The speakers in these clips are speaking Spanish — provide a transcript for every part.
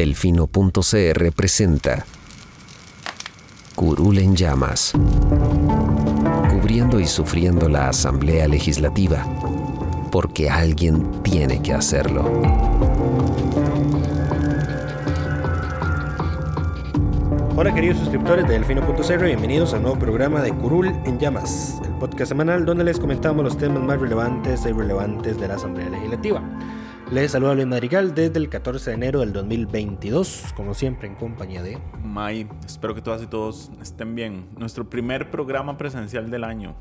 Delfino.cr presenta Curul en llamas. Cubriendo y sufriendo la Asamblea Legislativa. Porque alguien tiene que hacerlo. Hola queridos suscriptores de Delfino.cr, bienvenidos al nuevo programa de Curul en Llamas, el podcast semanal donde les comentamos los temas más relevantes e irrelevantes de la Asamblea Legislativa. Les saluda Luis Madrigal desde el 14 de enero del 2022, como siempre en compañía de... May, espero que todas y todos estén bien. Nuestro primer programa presencial del año.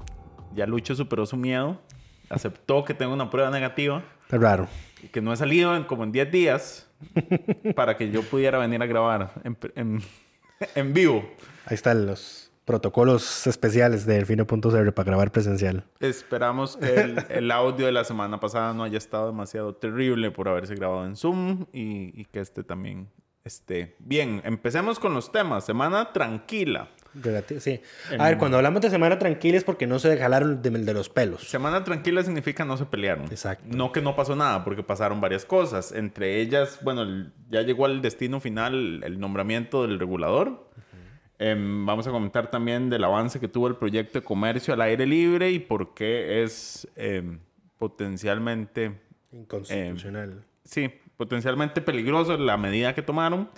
Ya Lucho superó su miedo, aceptó que tengo una prueba negativa. Qué raro. Y que no he salido en como en 10 días para que yo pudiera venir a grabar en, en, en vivo. Ahí están los protocolos especiales de Delfino.cr para grabar presencial. Esperamos que el, el, audio de la semana pasada no haya estado demasiado terrible por haberse grabado en Zoom y, y que este también esté bien. Empecemos con los temas. Semana tranquila. Relati sí. A ver, cuando hablamos de semana tranquila es porque no se jalaron de, de, los pelos. Semana tranquila significa no se pelearon. Exacto. No que no pasó nada, porque pasaron varias cosas. Entre ellas, bueno, ya llegó al destino final el nombramiento del regulador. Eh, vamos a comentar también del avance que tuvo el proyecto de comercio al aire libre y por qué es eh, potencialmente... Inconstitucional. Eh, sí, potencialmente peligroso la medida que tomaron.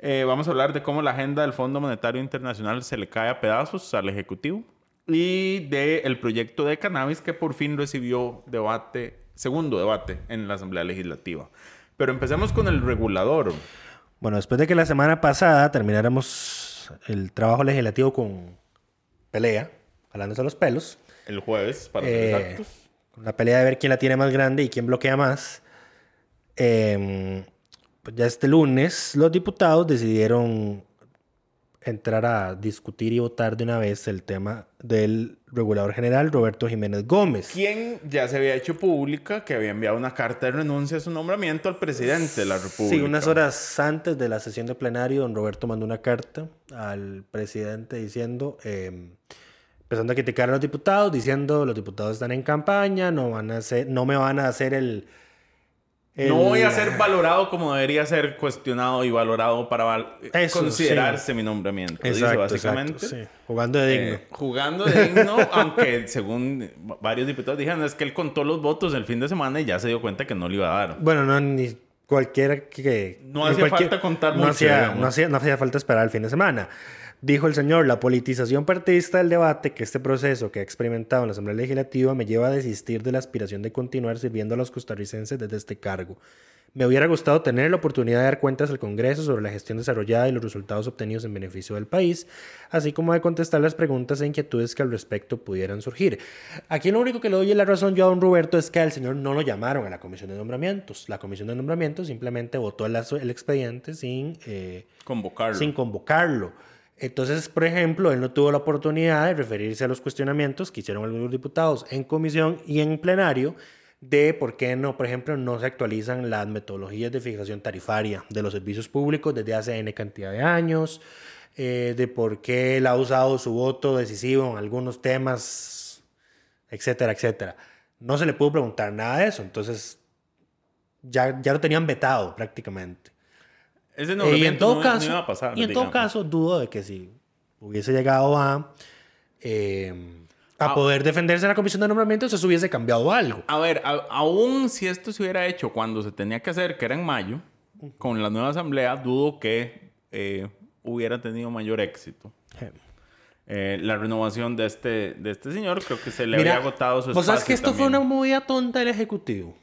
Eh, vamos a hablar de cómo la agenda del Fondo Monetario Internacional se le cae a pedazos al Ejecutivo y del el proyecto de cannabis que por fin recibió debate, segundo debate en la Asamblea Legislativa. Pero empecemos con el regulador. Bueno, después de que la semana pasada termináramos el trabajo legislativo con pelea, jalándose los pelos. El jueves, para ser eh, exactos. Pelea de ver quién la tiene más grande y quién bloquea más. Eh, pues ya este lunes los diputados decidieron entrar a discutir y votar de una vez el tema del regulador general Roberto Jiménez Gómez. Quien ya se había hecho pública que había enviado una carta de renuncia a su nombramiento al presidente de la República. Sí, unas horas antes de la sesión de plenario, don Roberto mandó una carta al presidente diciendo, eh, empezando a criticar a los diputados, diciendo los diputados están en campaña, no, van a hacer, no me van a hacer el el... No voy a ser valorado como debería ser cuestionado y valorado para val Eso, considerarse sí. mi nombramiento. Exacto, dice básicamente. Exacto, sí. Jugando de digno. Eh, jugando de digno, aunque según varios diputados dijeron, es que él contó los votos el fin de semana y ya se dio cuenta que no le iba a dar. Bueno, no, ni cualquiera que... No hacía cualquier, falta contar no mucho. Hacía, no, hacía, no hacía falta esperar el fin de semana. Dijo el señor, la politización partidista del debate que este proceso que ha experimentado en la Asamblea Legislativa me lleva a desistir de la aspiración de continuar sirviendo a los costarricenses desde este cargo. Me hubiera gustado tener la oportunidad de dar cuentas al Congreso sobre la gestión desarrollada y los resultados obtenidos en beneficio del país, así como de contestar las preguntas e inquietudes que al respecto pudieran surgir. Aquí lo único que le doy la razón yo a don Roberto es que al señor no lo llamaron a la comisión de nombramientos. La comisión de nombramientos simplemente votó el, expediente sin, eh, convocarlo. sin convocarlo. Entonces, por ejemplo, él no tuvo la oportunidad de referirse a los cuestionamientos que hicieron algunos diputados en comisión y en plenario de por qué no, por ejemplo, no se actualizan las metodologías de fijación tarifaria de los servicios públicos desde hace N cantidad de años, eh, de por qué él ha usado su voto decisivo en algunos temas, etcétera, etcétera. No se le pudo preguntar nada de eso, entonces ya, ya lo tenían vetado prácticamente. Ese Eh, y en todo no, caso, no iba a pasar, y en todo digamos. caso dudo de que si hubiese llegado a, eh, a Ah. poder defenderse en la comisión de nombramientos, eso hubiese cambiado algo. A ver, a- aún si esto se hubiera hecho cuando se tenía que hacer, que era en mayo, con la nueva asamblea, dudo que eh, hubiera tenido mayor éxito. Eh, la renovación de este, de este señor, creo que se le Mira, había agotado su ¿Vos sabes espacio que esto fue una movida tonta del Ejecutivo?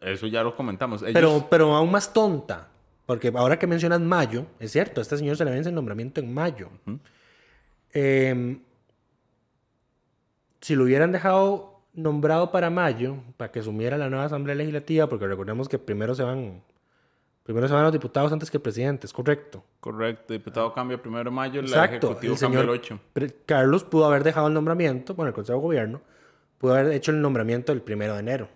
Eso ya lo comentamos. Ellos- Pero, pero aún más tonta. Porque ahora que mencionas mayo, es cierto, a este señor se le vence el nombramiento en mayo. Eh, si lo hubieran dejado nombrado para mayo, para que asumiera la nueva Asamblea Legislativa, porque recordemos que primero se van Primero se van los diputados antes que el presidente, es correcto. Correcto. Diputado cambia primero de mayo, el Exacto. ejecutivo El cambia señor el 8. Pre- Carlos pudo haber dejado el nombramiento, bueno, el Consejo de Gobierno, pudo haber hecho el nombramiento el primero de enero.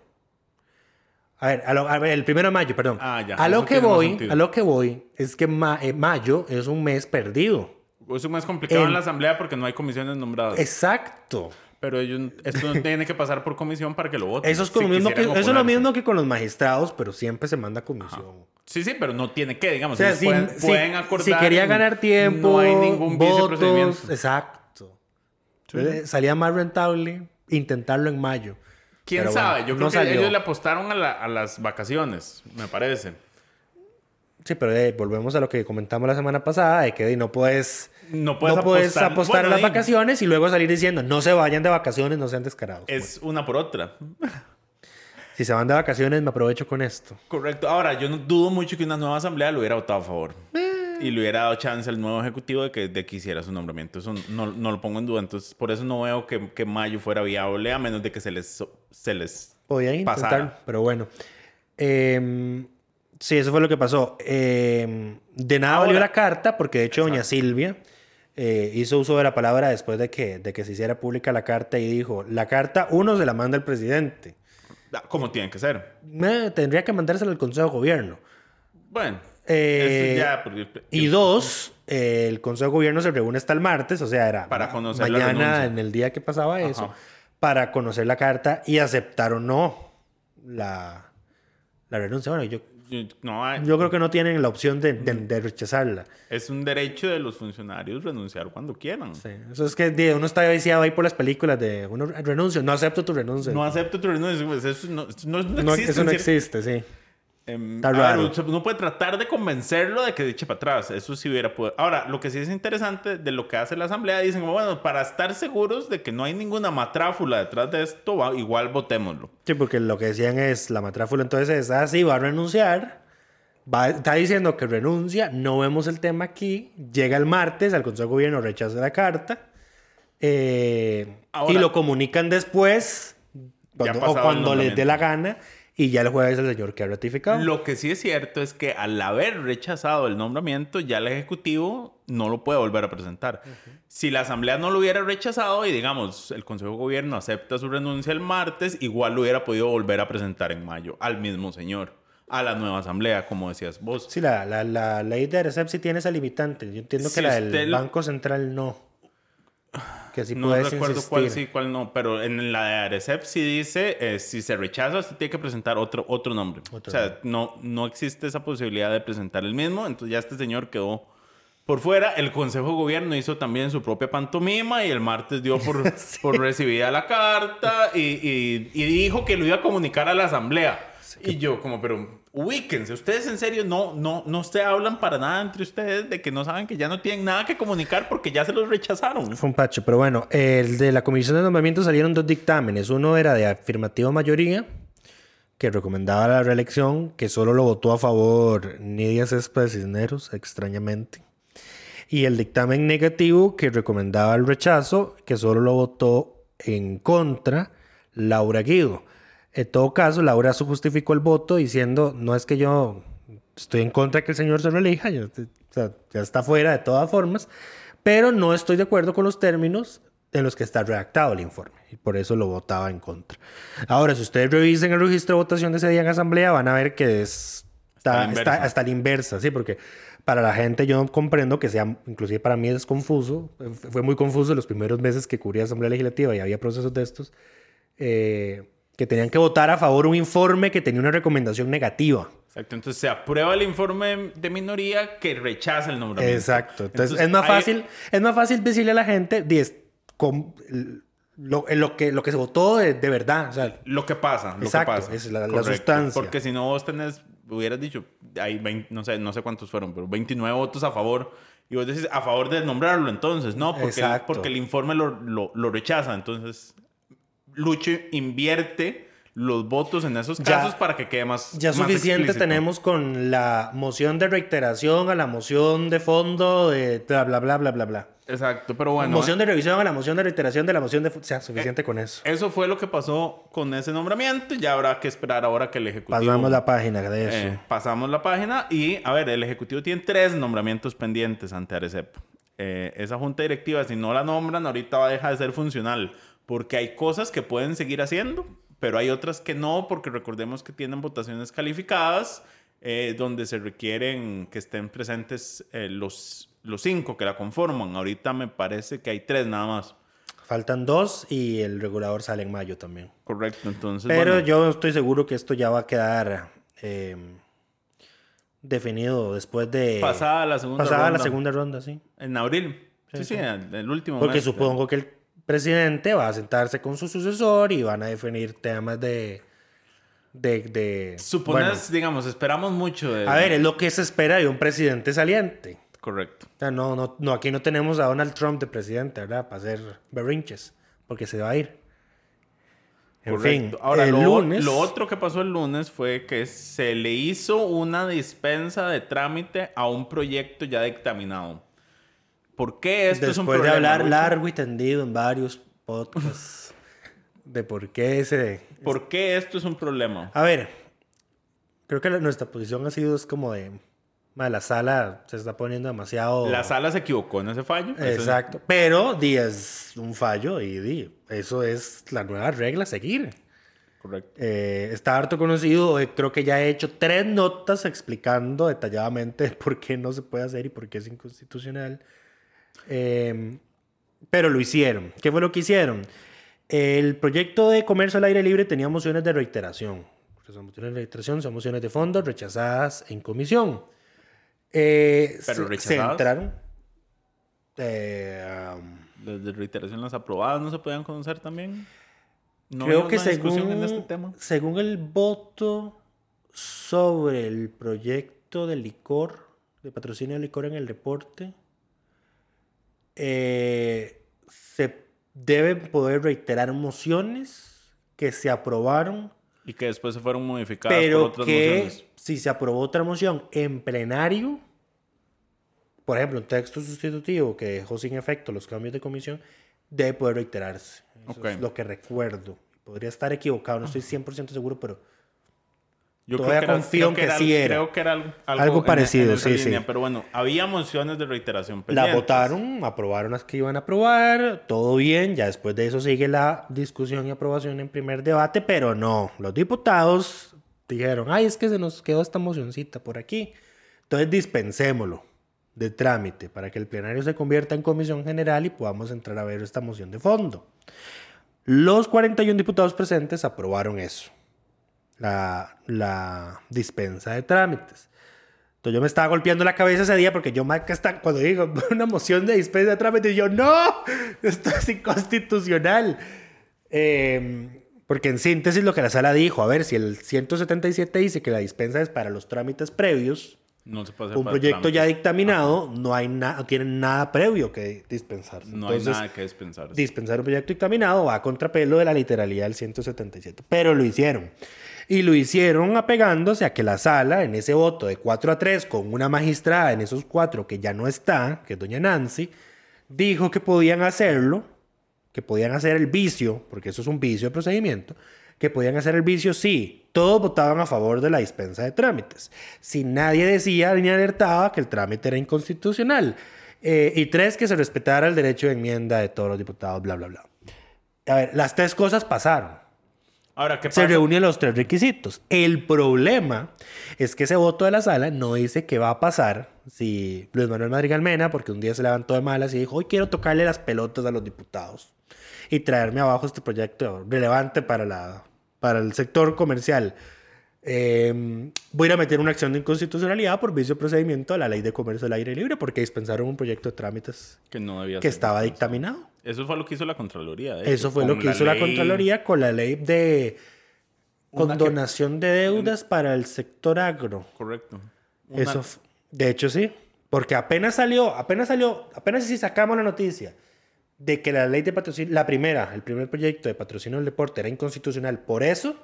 A ver, a lo- a ver, el primero de mayo, perdón. Ah, ya, A lo que voy, a lo que voy es que ma- eh, mayo es un mes perdido. Es un mes complicado en, En- la asamblea porque no hay comisiones nombradas. Exacto. Pero ellos, esto no tiene que pasar por comisión para que lo voten. Eso es, si mismo que, eso es lo mismo que con los magistrados, pero siempre se manda comisión. Sí, sí, pero no tiene que, digamos. O sea, si, pueden, si- pueden acordar. si quería ganar tiempo, No hay ningún votos, exacto. Entonces, Salía más rentable intentarlo en mayo. ¿Quién Pero sabe? bueno, Yo creo no que salió. ellos le apostaron a, la- a las vacaciones, me parece. Sí, pero eh, volvemos a lo que comentamos la semana pasada, de que no puedes, No puedes no puedes apostar- apostar, a Bueno, las vacaciones y luego salir diciendo, no se vayan de vacaciones, no sean descarados. Es una por otra. Si se van de vacaciones, me aprovecho con esto. Correcto. Ahora, yo no dudo mucho que una nueva asamblea lo hubiera votado a favor. Eh. Y le hubiera dado chance al nuevo ejecutivo de que, de que hiciera su nombramiento. Eso no, no lo pongo en duda. Entonces, por eso no veo que, que mayo fuera viable, a menos de que se les, se les Podía intentar, pasara. pero bueno. Eh, sí, eso fue lo que pasó. Eh, de nada Ahora- valió la carta, porque de hecho doña Silvia eh, hizo uso de la palabra después de que, de que se hiciera pública la carta y dijo, la carta uno se la manda el presidente. Ah, Como tienen que ser. Eh, tendría que mandársela al Consejo de Gobierno. Bueno. Eh, eso ya, porque- Y dos, eh, el Consejo de Gobierno se reúne hasta el martes, o sea, era Para conocer mañana en el día que pasaba eso, para conocer la carta y aceptar o no la, la renuncia. Bueno, yo, No hay- yo creo que no tienen la opción de, de- de rechazarla. Es un derecho de los funcionarios renunciar cuando quieran. Sí, Eso es que uno está viciado ahí por las películas de uno renuncio, no acepto tu renuncia. No acepto tu renuncia. pues eso no, no, no existe. eso no existe, sí. Em, Está a ver, raro. usted- uno puede tratar de convencerlo de que eche para atrás. Eso sí hubiera podido. Ahora, lo que sí es interesante de lo que hace la asamblea, dicen, bueno, para estar seguros de que no hay ninguna matráfula detrás de esto, va- igual votémoslo. Sí, porque lo que decían es, la matráfula entonces es, ah, sí, va a renunciar, va, está diciendo que renuncia, no vemos el tema aquí, llega el martes, al Consejo de Gobierno rechaza la carta, eh, Ahora- y lo comunican después, cuando- o cuando les dé la gana, y ya el jueves el señor que ha ratificado. Lo que sí es cierto es que al haber rechazado el nombramiento, ya el Ejecutivo no lo puede volver a presentar. Si la Asamblea no lo hubiera rechazado y, digamos, el Consejo de Gobierno acepta su renuncia el martes, igual lo hubiera podido volver a presentar en mayo al mismo señor, a la nueva Asamblea, como decías vos. Sí, la, la, la ley de RECEP sí tiene esa limitante, yo entiendo que la del lo- Banco Central no. Que sí no recuerdo cuál sí, cuál no, pero en la de Arecep sí dice, eh, si se rechaza, usted tiene que presentar otro, otro nombre. Otro o sea, no, no existe esa posibilidad de presentar el mismo, entonces ya este señor quedó por fuera. El Consejo de Gobierno hizo también su propia pantomima y el martes dio por, por recibida la carta y, y- y dijo que lo iba a comunicar a la Asamblea. Y yo como, pero ubíquense, ustedes en serio no, no, no se hablan para nada entre ustedes de que no saben que ya no tienen nada que comunicar porque ya se los rechazaron. Fue un pacho, pero bueno, el de la Comisión de Nombramiento salieron dos dictámenes. Uno era de afirmativa mayoría, que recomendaba la reelección, que solo lo votó a favor Nidia Céspedes Cisneros, extrañamente. Y el dictamen negativo, que recomendaba el rechazo, que solo lo votó en contra Laura Guido. En todo caso, Laura su justificó el voto diciendo, no es que yo estoy en contra de que el señor se reelija, ya, o sea, ya está fuera de todas formas, pero no estoy de acuerdo con los términos en los que está redactado el informe y por eso lo votaba en contra. Ahora, si ustedes revisen el registro de votación de ese día en asamblea, van a ver que es, Está a está, hasta la inversa, sí, porque para la gente yo comprendo que sea, inclusive para mí es confuso, fue muy confuso los primeros meses que cubría asamblea legislativa y había procesos de estos, eh, que tenían que votar a favor un informe que tenía una recomendación negativa. Exacto, entonces se aprueba el informe de minoría que rechaza el nombramiento. Exacto. Entonces, es Entonces, más hay- fácil, es más fácil decirle a la gente di, es com- lo, lo que, lo que se votó de, de verdad. O sea, Lo que pasa, lo Exacto, que pasa. es la- la sustancia. Porque si no vos tenés, hubieras dicho, hay 20, no sé, no sé cuántos fueron, pero 29 votos a favor. Y vos decís, a favor de nombrarlo, entonces, no, porque, el, porque el informe lo, lo- lo rechaza. Entonces, Lucho invierte los votos en esos Ya- casos para que quede más Ya más suficiente explícito. tenemos con la moción de reiteración a la moción de fondo de bla, bla, bla, bla, bla, bla. Exacto, pero bueno. moción de revisión a la moción de reiteración de la moción de... O sea, suficiente con eso. Eso fue lo que pasó con ese nombramiento. Ya habrá que esperar ahora que el Ejecutivo... Pasamos la página de eso. Eh, pasamos la página y, a ver, el Ejecutivo tiene tres nombramientos pendientes ante Arecep. Eh, esa junta directiva, si no la nombran, ahorita va a dejar de ser funcional. Porque hay cosas que pueden seguir haciendo, pero hay otras que no, porque recordemos que tienen votaciones calificadas, eh, donde se requieren que estén presentes eh, los, los cinco que la conforman. Ahorita me parece que hay tres nada más. Faltan dos y el regulador sale en mayo también. Correcto, entonces. Pero bueno, yo estoy seguro que esto ya va a quedar eh, definido después de... Pasada la segunda pasada ronda. la segunda ronda, sí. En abril. Sí, Sí, sí, sí. el, el último Porque mes. supongo que el presidente va a sentarse con su sucesor y van a definir temas de... de, de Supones, bueno, digamos, esperamos mucho de... a ver, es lo que se espera de un presidente saliente. Correcto. O sea, no, no, no, aquí no tenemos a Donald Trump de presidente, ¿verdad? Para hacer berrinches, porque se va a ir. En Correcto. fin, Ahora, el lo, lunes... lo otro que pasó el lunes fue que se le hizo una dispensa de trámite a un proyecto ya dictaminado. ¿Por qué esto es un Después de problema? hablar largo y tendido en varios podcasts de por qué ese... ¿Por qué esto es un problema? A ver, creo que la- nuestra posición ha sido es como de... "Ma, La sala se está poniendo demasiado... La sala se equivocó en ese fallo. Exacto. Pero di, es un fallo y di, eso es la nueva regla a seguir. Correcto. Eh, está harto conocido. eh, creo que ya he hecho tres notas explicando detalladamente por qué no se puede hacer y por qué es inconstitucional. Eh, pero lo hicieron. ¿Qué fue lo que hicieron? El proyecto de comercio al aire libre tenía mociones de reiteración. Son mociones de reiteración, son mociones de fondo rechazadas en comisión. Eh, Pero rechazadas. Se entraron. eh, um, Las de reiteración, las aprobadas, ¿no se podían conocer también? ¿No Creo que según, en este tema? según el voto sobre el proyecto de licor, de patrocinio de licor en el deporte, eh, se deben poder reiterar mociones que se aprobaron, Y que después se fueron modificadas por pero otras que mociones. si se aprobó otra moción en plenario, por ejemplo, un texto sustitutivo que dejó sin efecto los cambios de comisión, debe poder reiterarse. Eso Ok. es lo que recuerdo. Podría estar equivocado, no estoy 100% seguro, pero Yo Todavía confío en que sí era. Creo que era algo, Algo en- parecido, en sí, sí. Pero bueno, había mociones de reiteración la pendientes. votaron, aprobaron las que iban a aprobar, todo bien, ya después de eso sigue la discusión y aprobación en primer debate, pero no, los diputados dijeron, ay, es que se nos quedó esta mocioncita por aquí, entonces dispensémoslo de trámite para que el plenario se convierta en comisión general y podamos entrar a ver esta moción de fondo. Los 41 diputados presentes aprobaron eso, la, la dispensa de trámites. Entonces yo me estaba golpeando la cabeza ese día porque yo, marca hasta cuando digo una moción de dispensa de trámites, yo, no, esto es inconstitucional. Eh, porque en síntesis lo que la sala dijo, a ver, si el 177 dice que la dispensa es para los trámites previos, No se puede hacer un proyecto ya dictaminado, no hay nada, no tienen nada previo que dispensar. No hay nada que dispensar. Dispensar un proyecto dictaminado va a contrapelo de la literalidad del 177. Pero lo hicieron. Y lo hicieron apegándose a que la sala, en ese voto de 4 a 3, con una magistrada en esos cuatro que ya no está, que es doña Nancy, dijo que podían hacerlo, que podían hacer el vicio, porque eso es un vicio de procedimiento, que podían hacer el vicio sí. Todos votaban a favor de la dispensa de trámites. Si nadie decía ni alertaba que el trámite era inconstitucional. Eh, y tres, que se respetara el derecho de enmienda de todos los diputados, bla, bla, bla. A ver, las tres cosas pasaron. Ahora, ¿qué Se pasa? reúnen los tres requisitos. El problema es que ese voto de la sala no dice qué va a pasar si Luis Manuel Madrigal Mena, porque un día se levantó de malas y dijo, hoy quiero tocarle las pelotas a los diputados y traerme abajo este proyecto relevante para, la, para el sector comercial. Eh, voy a ir a meter una acción de inconstitucionalidad por vicio de procedimiento a la ley de comercio del aire libre porque dispensaron un proyecto de trámites Que no debía que estaba dictaminado. Eso fue lo que hizo la Contraloría. de Eso fue lo que hizo la Contraloría con la ley de que- condonación de deudas para el sector agro. Correcto. Una- Eso, de hecho, sí. Porque apenas salió, apenas salió, apenas si sacamos la noticia de que la ley de patrocinio, la primera, el primer proyecto de patrocinio del deporte era inconstitucional por eso,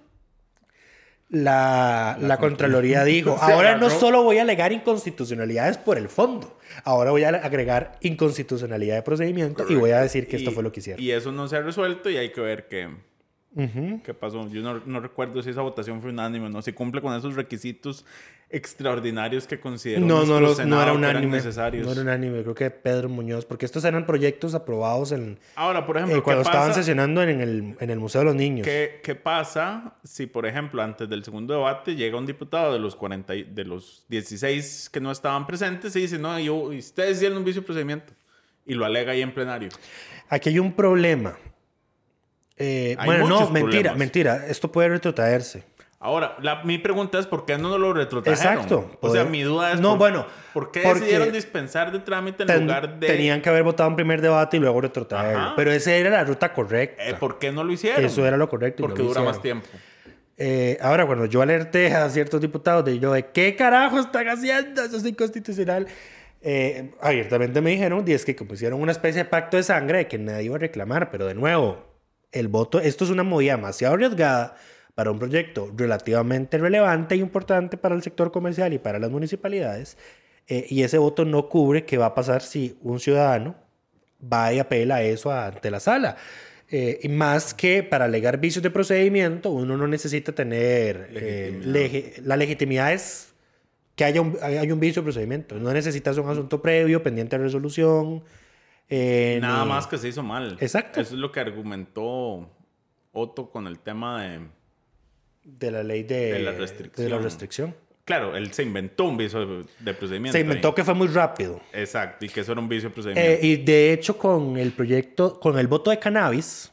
la, la Contraloría dijo, ahora no solo voy a alegar inconstitucionalidades por el fondo, ahora voy a agregar inconstitucionalidad de procedimiento y voy a decir que esto fue lo que hicieron. Y eso no se ha resuelto y hay que ver qué, qué pasó. Yo no, no recuerdo si esa votación fue unánime o no. Si cumple con esos requisitos extraordinarios que consideró No, no, no era unánime. No era unánime, creo que Pedro Muñoz, porque estos eran proyectos aprobados en, Ahora, por ejemplo, eh, cuando ¿qué estaban pasa? sesionando en el, en el Museo de los Niños. ¿Qué, qué pasa si, por ejemplo, antes del segundo debate llega un diputado de los 40 y- de los 16 que no estaban presentes y dice, no, yo, ustedes hicieron un vicio de procedimiento y lo alega ahí en plenario? Aquí hay un problema. Eh, bueno, no, mentira, problemas. mentira. Esto puede retrotraerse. Ahora, la- mi pregunta es, ¿por qué no lo retrotrajeron? Exacto. O sea, mi duda es, No, ¿por, bueno, ¿por qué decidieron dispensar de trámite en Ten- lugar de... Tenían que haber votado un primer debate y luego retrotraerlo. Pero esa era la ruta correcta. Eh, ¿Por qué no lo hicieron? Eso era lo correcto. Porque lo dura más tiempo. Eh, ahora, cuando yo alerté a ciertos diputados de yo, de qué carajo están haciendo, eso es inconstitucional, eh, abiertamente me dijeron, y es que como hicieron una especie de pacto de sangre de que nadie iba a reclamar, pero de nuevo, el voto, esto es una movida demasiado arriesgada para un proyecto relativamente relevante e importante para el sector comercial y para las municipalidades, eh, y ese voto no cubre qué va a pasar si un ciudadano va y apela eso ante la sala. Eh, y más que para alegar vicios de procedimiento, uno no necesita tener eh, la legitimidad es que haya un, hay un vicio de procedimiento. No necesitas un asunto previo, pendiente de resolución. Eh, Nada ni- más que se hizo mal. Exacto. Eso es lo que argumentó Otto con el tema de... de la ley de, De la de restricción. la restricción. Claro, él se inventó un vicio de, de procedimiento. Se inventó ahí. que fue muy rápido. Exacto, y que eso era un vicio de procedimiento. Eh, y de hecho, con el proyecto, con el voto de cannabis,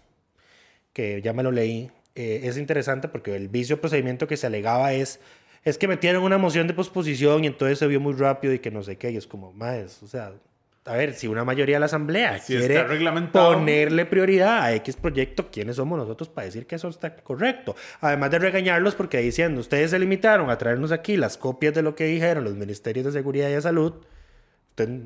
que ya me lo leí, eh, es interesante porque el vicio de procedimiento que se alegaba es, es que metieron una moción de posposición y entonces se vio muy rápido y que no sé qué. Y es como, más, o sea, a ver, si una mayoría de la asamblea Si quiere ponerle prioridad a X proyecto, ¿quiénes somos nosotros para decir que eso está correcto? Además de regañarlos porque diciendo, ustedes se limitaron a traernos aquí las copias de lo que dijeron los ministerios de Seguridad y de Salud.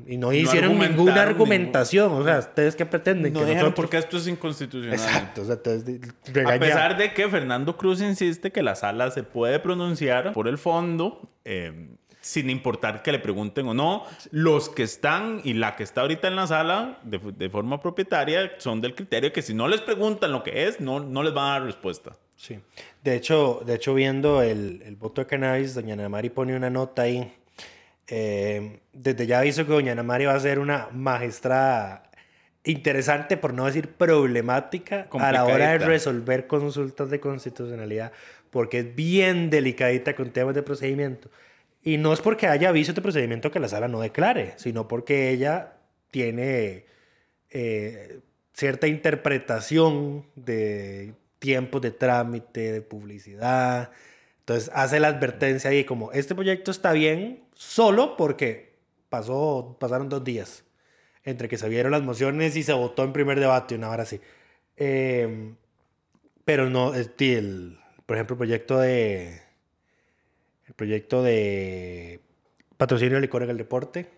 Y no hicieron ninguna ningún- argumentación. O sea, ¿ustedes qué pretenden? no que nosotros- porque esto es inconstitucional. Exacto. O sea, entonces, A pesar de que Fernando Cruz insiste que la sala se puede pronunciar por el fondo, eh, sin importar que le pregunten o no, los que están y la que está ahorita en la sala de, de forma propietaria son del criterio que si no les preguntan lo que es, no, no les van a dar respuesta. Sí. De hecho, de hecho viendo el, el voto de cannabis, doña Ana Mari pone una nota ahí. Eh, desde ya aviso que doña Ana Mari va a ser una magistrada interesante, por no decir problemática, a la hora de resolver consultas de constitucionalidad, porque es bien delicadita con temas de procedimiento. Y no es porque haya avisos de procedimiento que la sala no declare, sino porque ella tiene eh, cierta interpretación de tiempos de trámite, de publicidad. Entonces hace la advertencia ahí como, este proyecto está bien solo porque pasó, pasaron dos días entre que se vieron las mociones y se votó en primer debate, una hora así. Eh, pero no, el, por ejemplo, el proyecto de... Proyecto de patrocinio de licor en el deporte,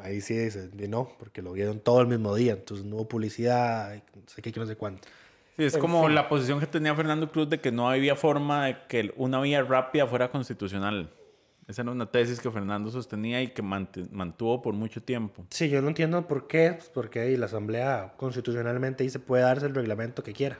ahí sí dice, de no, porque lo vieron todo el mismo día, entonces no hubo publicidad, no sé qué, no sé cuánto. Sí, es En como fin. la posición que tenía Fernando Cruz de que no había forma de que una vía rápida fuera constitucional. Esa era una tesis que Fernando sostenía y que mant- mantuvo por mucho tiempo. Sí, yo no entiendo por qué, pues porque ahí la Asamblea constitucionalmente dice puede darse el reglamento que quiera.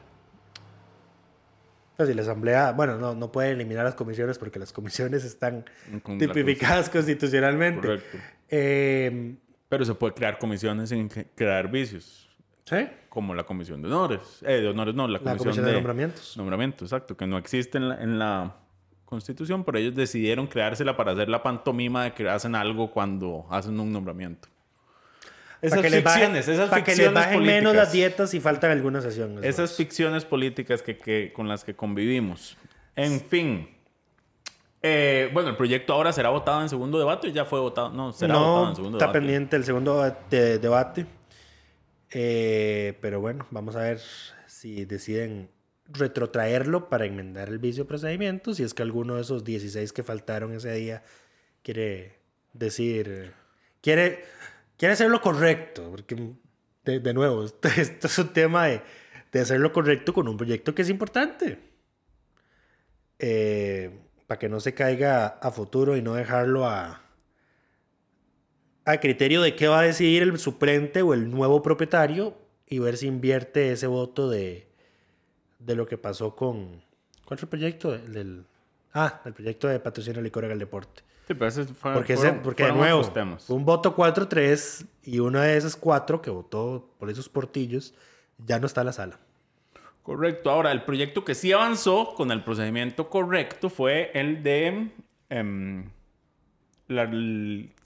Sea, si la Asamblea, bueno, no, no puede eliminar las comisiones porque las comisiones están Con tipificadas constitucionalmente. Correcto. Eh, Pero se puede crear comisiones sin crear vicios, sí, como la comisión de honores. Eh, de honores no, la comisión, comisión de nombramientos. Nombramientos, exacto, que no existe en la, en la constitución, pero ellos decidieron creársela para hacer la pantomima de que hacen algo cuando hacen un nombramiento. Esas para que ficciones, esas para que les ficciones bajen políticas. menos las dietas y faltan algunas sesiones. Esas ficciones políticas que, que- con las que convivimos. En fin. Eh, bueno, el proyecto ahora será votado en segundo debate. Ya fue votado. No, será votado no, en segundo está debate. pendiente el segundo de- de- debate. Eh, pero bueno, vamos a ver si deciden retrotraerlo para enmendar el vicio de procedimiento. Si es que alguno de esos 16 que faltaron ese día quiere decir, quiere, quiere hacer lo correcto. Porque, de, de nuevo, esto, es un tema de, de hacer lo correcto con un proyecto que es importante. Eh, para que no se caiga a futuro y no dejarlo a, a criterio de qué va a decidir el suplente o el nuevo propietario y ver si invierte ese voto de, de lo que pasó con... ¿Cuál fue el proyecto? El del, ah, el proyecto de patrocinio de licor el deporte. Sí, pero ese fue, Porque, ese- fueron- porque de nuevo, un voto 4-3 y uno de esos cuatro que votó por esos portillos ya no está en la sala. Correcto. Ahora, el proyecto que sí avanzó con el procedimiento correcto fue el de em, la-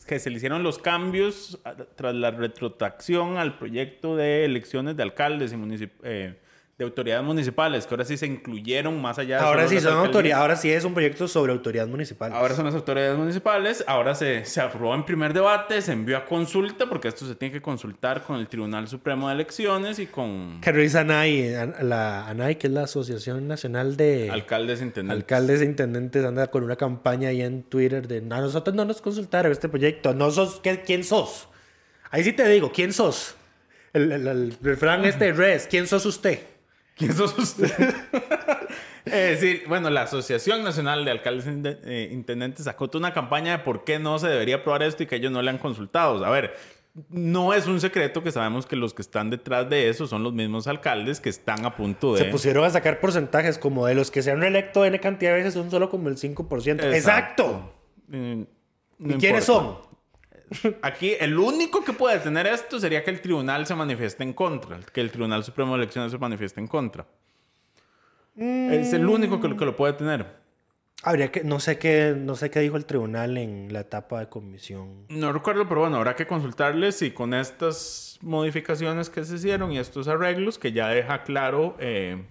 que se le hicieron los cambios tras la retrotracción al proyecto de elecciones de alcaldes y municip- eh, de autoridades municipales, que ahora sí se incluyeron más allá de Ahora sí son alcaldías. autoridad, ahora sí es un proyecto sobre autoridad municipal. Ahora son las autoridades municipales, ahora se, se aprobó en primer debate, se envió a consulta, porque esto se tiene que consultar con el Tribunal Supremo de Elecciones y con que revisa ANAI, an- la ANAI, que es la Asociación Nacional de alcaldes intendentes. Alcaldes e Intendentes, anda con una campaña ahí en Twitter de "No, nosotros no nos consultaron este proyecto, no sos, ¿qué- ¿quién sos? Ahí sí te digo, ¿quién sos? El, el- el refrán este Res, ¿quién sos usted? ¿Quién sos usted? es decir, bueno, la Asociación Nacional de Alcaldes e eh, Intendentes sacó toda una campaña de por qué no se debería aprobar esto y que ellos no le han consultado. A ver, no es un secreto que sabemos que los que están detrás de eso son los mismos alcaldes que están a punto de... Se pusieron a sacar porcentajes como de los que se han reelecto N cantidad de veces son solo como el 5%. ¡Exacto! Mm, ¿Y no quiénes importa. son? Aquí, el único que puede detener esto sería que el tribunal se manifieste en contra, que el Tribunal Supremo de Elecciones se manifieste en contra. Es el único que, lo- que lo puede detener. Habría que, no sé qué, no sé qué dijo el tribunal en la etapa de comisión. No recuerdo, pero bueno, habrá que consultarles si con estas modificaciones que se hicieron y estos arreglos, que ya deja claro eh,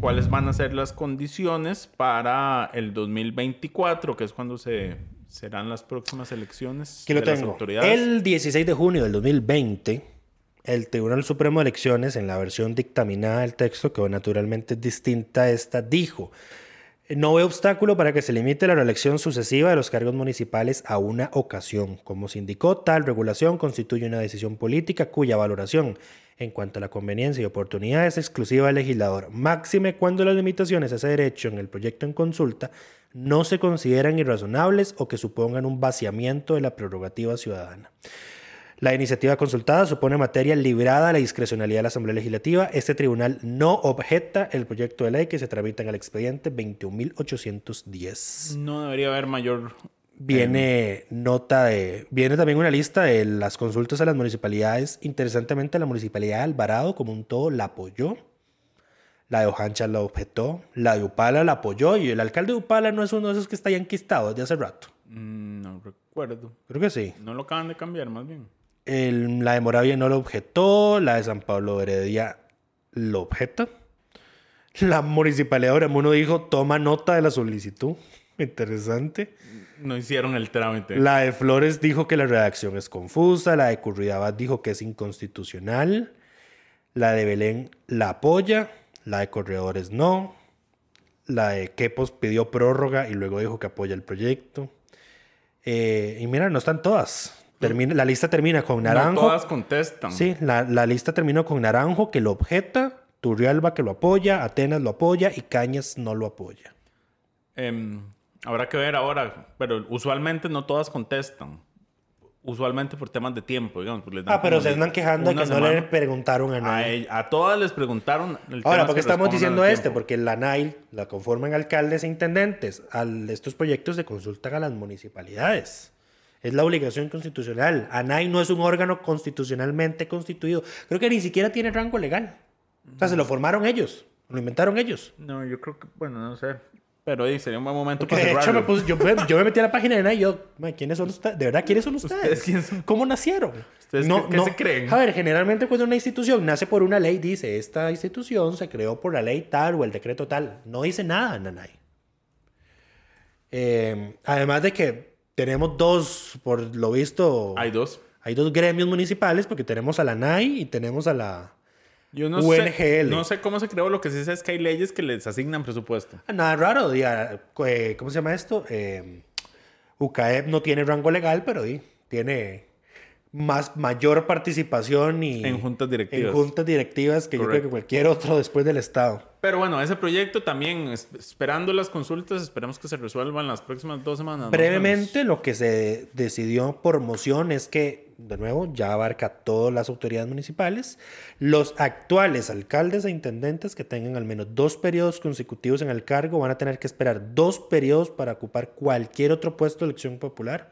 cuáles van a ser las condiciones para el 2024, que es cuando se serán las próximas elecciones Aquí lo de las tengo. autoridades. El 16 de junio del 2020, el Tribunal Supremo de Elecciones, en la versión dictaminada del texto, que naturalmente es distinta a esta, dijo: No ve obstáculo para que se limite la reelección sucesiva de los cargos municipales a una ocasión. Como se indicó, tal regulación constituye una decisión política cuya valoración en cuanto a la conveniencia y oportunidad es exclusiva del legislador, máxime cuando las limitaciones a ese derecho en el proyecto en consulta no se consideran irrazonables o que supongan un vaciamiento de la prerrogativa ciudadana. La iniciativa consultada supone materia librada a la discrecionalidad de la Asamblea Legislativa. Este tribunal no objeta el proyecto de ley que se tramita en el expediente 21.810. No debería haber mayor... Viene nota de. Viene también una lista de las consultas a las municipalidades. Interesantemente, la municipalidad de Alvarado, como un todo, la apoyó. La de Ojancha la objetó. La de Upala la apoyó. Y el alcalde de Upala no es uno de esos que está ya enquistado desde hace rato. mm, no recuerdo. Creo que sí. No lo acaban de cambiar, más bien. El- la de Moravia no lo objetó. La de San Pablo Heredia lo objeta. La municipalidad de Oramuno dijo: toma nota de la solicitud. Interesante. No hicieron el trámite. La de Flores dijo que la redacción es confusa. La de Curridabat dijo que es inconstitucional. La de Belén la apoya. La de Corredores no. La de Quepos pidió prórroga y luego dijo que apoya el proyecto. Eh, y mira, no están todas. Termina, la lista termina con No Naranjo. todas contestan. Sí, la, la lista terminó con Naranjo que lo objeta, Turrialba que lo apoya, Atenas lo apoya y Cañas no lo apoya. Em, habrá que ver ahora, pero usualmente no todas contestan. Usualmente por temas de tiempo, digamos. pues les dan Ah, pero se andan quejando de que no le preguntaron a nadie. a todas les preguntaron. el tema Ahora, ¿por qué estamos diciendo este? tiempo. Porque la NAIL la conforman alcaldes e intendentes. Al, estos proyectos se consultan a las municipalidades. Es la obligación constitucional. ANAI no es un órgano constitucionalmente constituido. Creo que ni siquiera tiene rango legal. O sea, se lo formaron ellos. Lo inventaron ellos. No, yo creo que, bueno, no sé. Pero ahí sería un buen momento Porque para de hecho cerrarlo. me puse- yo, me, yo me metí a la página de NAI y yo, "Ma, ¿quiénes son ustedes? ¿De verdad quiénes son ustedes? ¿Ustedes quiénes son? ¿Cómo nacieron? ¿Ustedes qué- qué se creen? A ver, generalmente cuando una institución nace por una ley, dice, esta institución se creó por la ley tal o el decreto tal. No dice nada NAI. Eh, además de que tenemos dos, por lo visto, Hay dos. hay dos gremios municipales porque tenemos a la NAI y tenemos a la... Yo no UNGL. sé, no sé cómo se creó. Lo que sí sé es que hay leyes que les asignan presupuesto. Nada raro, ah, eh, ¿cómo se llama esto? Eh, UCAEP no tiene rango legal, pero di, tiene más mayor participación y En juntas directivas. en juntas directivas que yo creo que cualquier otro después del Estado. Pero bueno, ese proyecto también, es- esperando las consultas, esperemos que se resuelvan las próximas dos semanas. Brevemente, lo que se decidió por moción es que, de nuevo, ya abarca todas las autoridades municipales. Los actuales alcaldes e intendentes que tengan al menos dos periodos consecutivos en el cargo van a tener que esperar dos periodos para ocupar cualquier otro puesto de elección popular.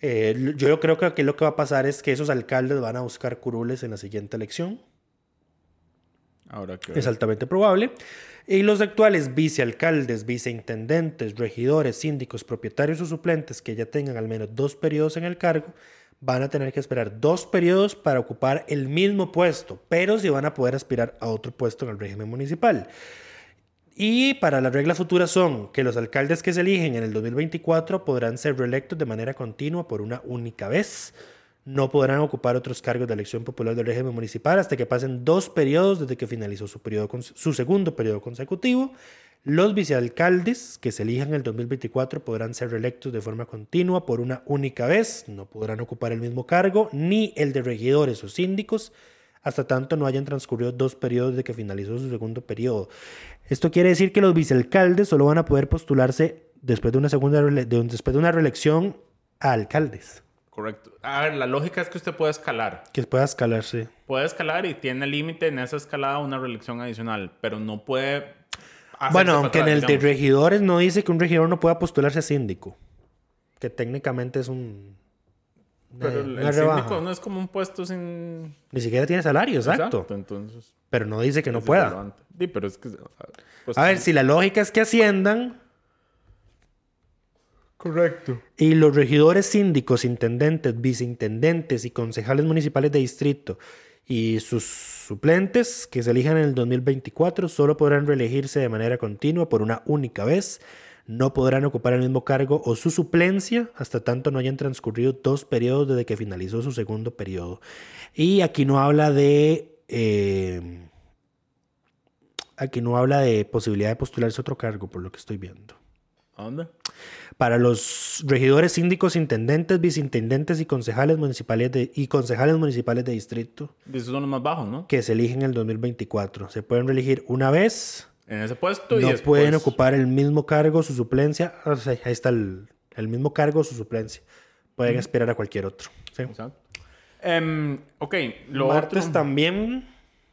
Eh, yo creo que aquí lo que va a pasar es que esos alcaldes van a buscar curules en la siguiente elección. Ahora que Es altamente probable. Y los actuales vicealcaldes, viceintendentes, regidores, síndicos, propietarios o suplentes que ya tengan al menos dos periodos en el cargo, van a tener que esperar dos periodos para ocupar el mismo puesto, pero sí van a poder aspirar a otro puesto en el régimen municipal. Y para las reglas futuras son que los alcaldes que se eligen en el 2024 podrán ser reelectos de manera continua por una única vez. No podrán ocupar otros cargos de elección popular del régimen municipal hasta que pasen dos periodos desde que finalizó su, segundo periodo consecutivo. Los vicealcaldes que se elijan en el 2024 podrán ser reelectos de forma continua por una única vez. No podrán ocupar el mismo cargo, ni el de regidores o síndicos, hasta tanto no hayan transcurrido dos periodos desde que finalizó su segundo periodo. Esto quiere decir que los vicealcaldes solo van a poder postularse después de una segunda de después de una reelección a alcaldes, Correcto. A ver, la lógica es que usted puede escalar. que pueda escalarse. Puede escalar y tiene límite en esa escalada una reelección adicional, pero no puede. Bueno, aunque en el de regidores no dice que un regidor no pueda postularse a síndico, que técnicamente es un Pero el, el síndico no es como un puesto sin. Ni siquiera tiene salario, exacto. Entonces. Pero no dice que no pueda. irrelevante. Sí, pero es que. pues, A ver, si la lógica es que asciendan. Correcto. Y los regidores síndicos, intendentes, viceintendentes y concejales municipales de distrito y sus suplentes que se elijan en el 2024 solo podrán reelegirse de manera continua por una única vez. No podrán ocupar el mismo cargo o su suplencia hasta tanto no hayan transcurrido dos periodos desde que finalizó su segundo periodo. Y aquí no habla de... eh, Aquí no habla de posibilidad de postularse a otro cargo, por lo que estoy viendo. ¿A dónde? Para los regidores, síndicos, intendentes, viceintendentes y concejales municipales de, y concejales municipales de distrito Esos son los más bajos, ¿no? que se eligen en el 2024. Se pueden reelegir una vez, En ese puesto y no después- pueden ocupar el mismo cargo, su suplencia. o sea, ahí está el, el mismo cargo, su suplencia. Pueden esperar a cualquier otro. ¿sí? Exacto. Em, ok, lo Martes otro- también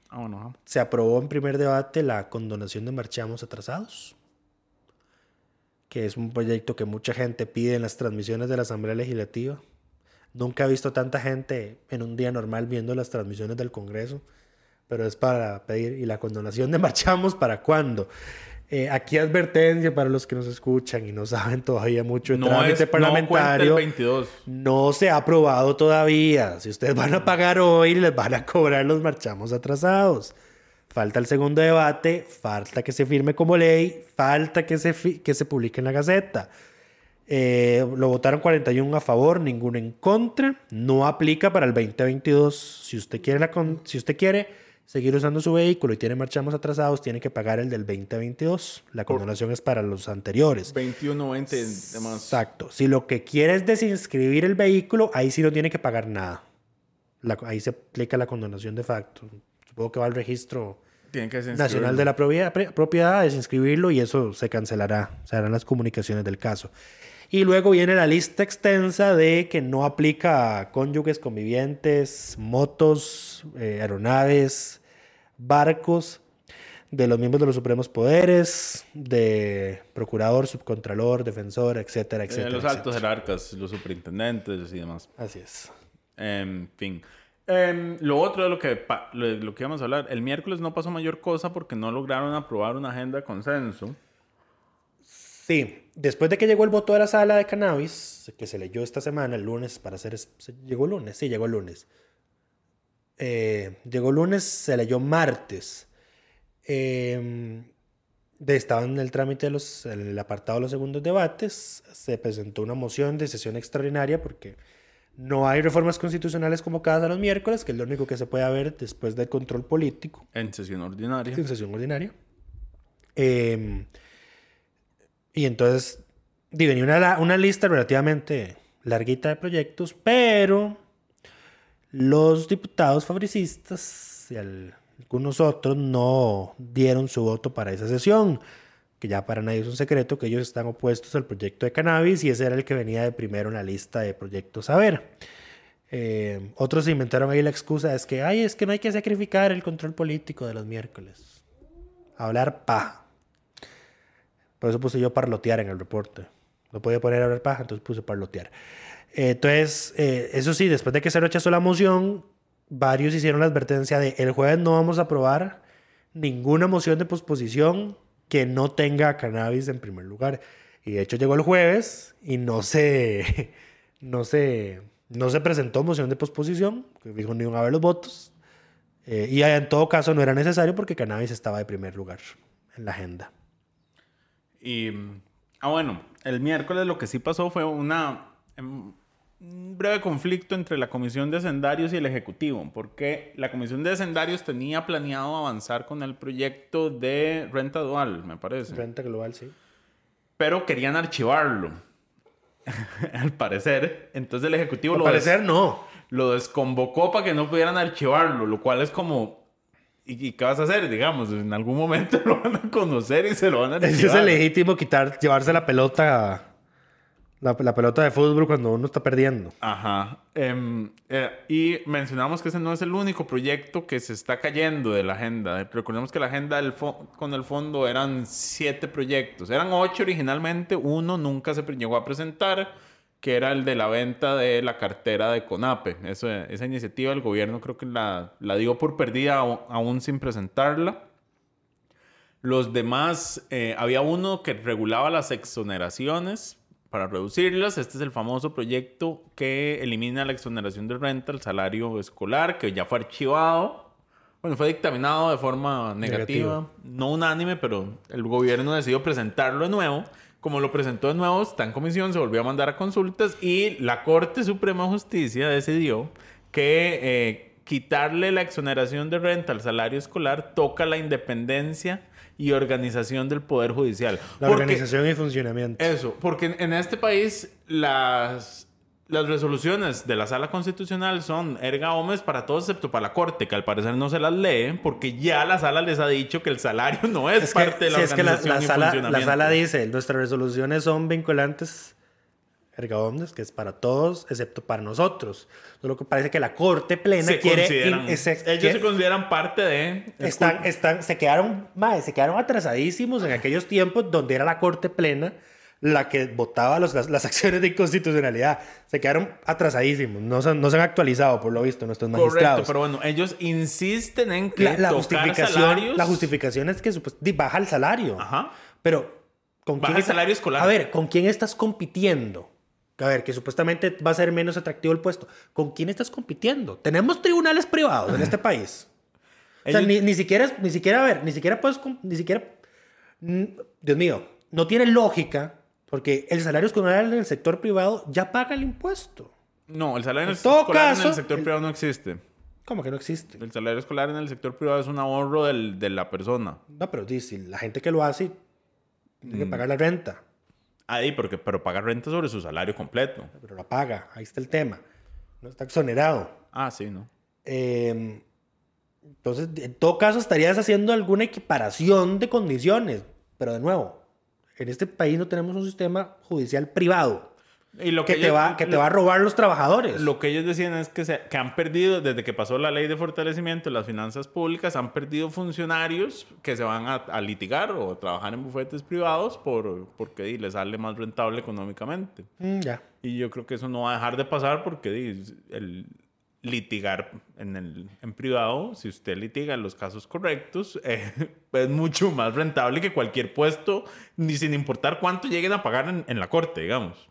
Ah, bueno, ajá. se aprobó en primer debate la condonación de marchamos atrasados, que es un proyecto que mucha gente pide en las transmisiones de la Asamblea Legislativa. Nunca he visto tanta gente en un día normal viendo las transmisiones del Congreso, pero es para pedir, ¿y la condonación de marchamos para cuándo? Eh, aquí advertencia para los que nos escuchan y no saben todavía mucho de No trámite es, no parlamentario. el 22. No se ha aprobado todavía. Si ustedes van a pagar hoy, les van a cobrar los marchamos atrasados. Falta el segundo debate, falta que se firme como ley, falta que se, que se publique en la Gaceta. Eh, lo votaron 41 a favor, ninguno en contra. No aplica para el 2022. Si usted quiere, la con- si usted quiere seguir usando su vehículo y tiene marchamos atrasados, tiene que pagar el del 2022. La condonación es para los anteriores. 21, 20 demás. Exacto. Si lo que quiere es desinscribir el vehículo, ahí sí no tiene que pagar nada. La- ahí se aplica la condonación de facto. Supongo que va al registro que nacional de la propiedad, desinscribirlo y eso se cancelará. Se harán las comunicaciones del caso. Y luego viene la lista extensa de que no aplica a cónyuges convivientes, motos, eh, aeronaves, barcos, de los miembros de los supremos poderes, de procurador, subcontralor, defensor, etcétera, etcétera. Eh, los altos etcétera. jerarcas, los superintendentes y demás. Así es. En fin. Em, lo otro de lo que, lo, que íbamos a hablar, el miércoles no pasó mayor cosa porque no lograron aprobar una agenda de consenso. Sí, después de que llegó el voto de la sala de cannabis, que se leyó esta semana, el lunes, para hacer... ¿Llegó el lunes? Sí, llegó el lunes. Eh, llegó lunes, se leyó martes. Eh, estaba en el trámite de los, en el apartado de los segundos debates. Se presentó una moción de sesión extraordinaria porque no hay reformas constitucionales convocadas a los miércoles, que es lo único que se puede ver después del control político En sesión ordinaria. en sesión ordinaria. Eh, y entonces, venía una lista relativamente larguita de proyectos, pero los diputados fabricistas y al- algunos otros no dieron su voto para esa sesión, que ya para nadie es un secreto que ellos están opuestos al proyecto de cannabis y ese era el que venía de primero en la lista de proyectos a ver. Eh, otros se inventaron ahí la excusa, es que, ay, es que no hay que sacrificar el control político de los miércoles. Hablar paja. Por eso puse yo parlotear en el reporte. No podía poner hablar paja, entonces puse parlotear. Entonces, eh, eso sí, después de que se rechazó la moción, varios hicieron la advertencia de el jueves no vamos a aprobar ninguna moción de posposición que no tenga cannabis en primer lugar. Y de hecho llegó el jueves y no se, no se, no se presentó moción de posposición, que dijo ni iban a haber los votos. Eh, y en todo caso no era necesario porque cannabis estaba de primer lugar en la agenda. Y, ah, bueno, el miércoles lo que sí pasó fue una, em, un breve conflicto entre la Comisión de Hacendarios y el Ejecutivo, porque la Comisión de Hacendarios tenía planeado avanzar con el proyecto de renta dual, me parece, Renta global, sí. pero querían archivarlo, al parecer. Entonces el Ejecutivo Al lo, des- parecer no. lo desconvocó para que no pudieran archivarlo, lo cual es como... ¿Y, y qué vas a hacer? Digamos, en algún momento lo van a conocer y se lo van a Es, archivar. es legítimo quitar, llevarse la pelota, la, pelota de fútbol cuando uno está perdiendo. Ajá. Em, eh, y mencionamos que ese no es el único proyecto que se está cayendo de la agenda. Recordemos que la agenda con el fondo eran siete proyectos. Eran ocho originalmente. Uno nunca se llegó a presentar, que era el de la venta de la cartera de CONAPE. Esa iniciativa el gobierno creo que la, la dio por perdida aún sin presentarla. Los demás, eh, había uno que regulaba las exoneraciones para reducirlas. Este es el famoso proyecto que elimina la exoneración de renta al salario escolar, que ya fue archivado. Bueno, fue dictaminado de forma negativa, Negativa. no unánime, pero el gobierno decidió presentarlo de nuevo. Como lo presentó de nuevo, está en comisión, se volvió a mandar a consultas y la Corte Suprema de Justicia decidió que eh, quitarle la exoneración de renta al salario escolar toca la independencia y organización del Poder Judicial. La Porque- organización y funcionamiento. Eso, porque en, este país las, las resoluciones de la Sala Constitucional son erga omnes para todos excepto para la Corte, que al parecer no se las lee porque ya la Sala les ha dicho que el salario no es, Es que, parte de la si es que la, organización la y sala, la funcionamiento. sala dice, nuestras resoluciones son vinculantes que es para todos, excepto para nosotros. Solo que parece que la Corte Plena se quiere... consideran- in- ellos se consideran parte de... es están, culpa- están, se quedaron, mae, se quedaron atrasadísimos en aquellos tiempos donde era la Corte Plena la que votaba los- las, las acciones de inconstitucionalidad. Se quedaron atrasadísimos. No se, no se han actualizado, por lo visto, nuestros Correcto, magistrados. pero bueno, ellos insisten en que la, la tocar justificación, salarios... la justificación es que di, baja el salario. Ajá. Pero, ¿con Baja quién el está- salario escolar. A ver, ¿con quién estás compitiendo? A ver, que supuestamente va a ser menos atractivo el puesto. ¿Con quién estás compitiendo? Tenemos tribunales privados en este país. O sea, ni, ni siquiera, ni siquiera, a ver, ni siquiera puedes, ni siquiera, mm, Dios mío, no tiene lógica porque el salario escolar en el sector privado ya paga el impuesto. No, el salario En todo escolar en caso, el sector el- privado no existe. ¿Cómo que no existe? El salario escolar en el sector privado es un ahorro del- de la persona. No, pero dice, la gente que lo hace tiene Mm. que pagar la renta, Ahí, porque, pero paga renta sobre su salario completo. pero la paga, ahí está el tema. No está exonerado. Ah, sí, ¿no? Eh, entonces, en todo caso, estarías haciendo alguna equiparación de condiciones. Pero de nuevo, en este país no tenemos un sistema judicial privado Y lo que, te, ellos- va, que te lo- va a robar los trabajadores. Lo que ellos decían es que, se- que han perdido, desde que pasó la ley de fortalecimiento de las finanzas públicas, han perdido funcionarios que se van a, a litigar o a trabajar en bufetes privados por, porque di, les sale más rentable económicamente. Mm, ya. Y yo creo que eso no va a dejar de pasar porque di, el litigar en, el, en privado, si usted litiga en los casos correctos, eh, es mucho más rentable que cualquier puesto, ni sin importar cuánto lleguen a pagar en, en la corte, digamos.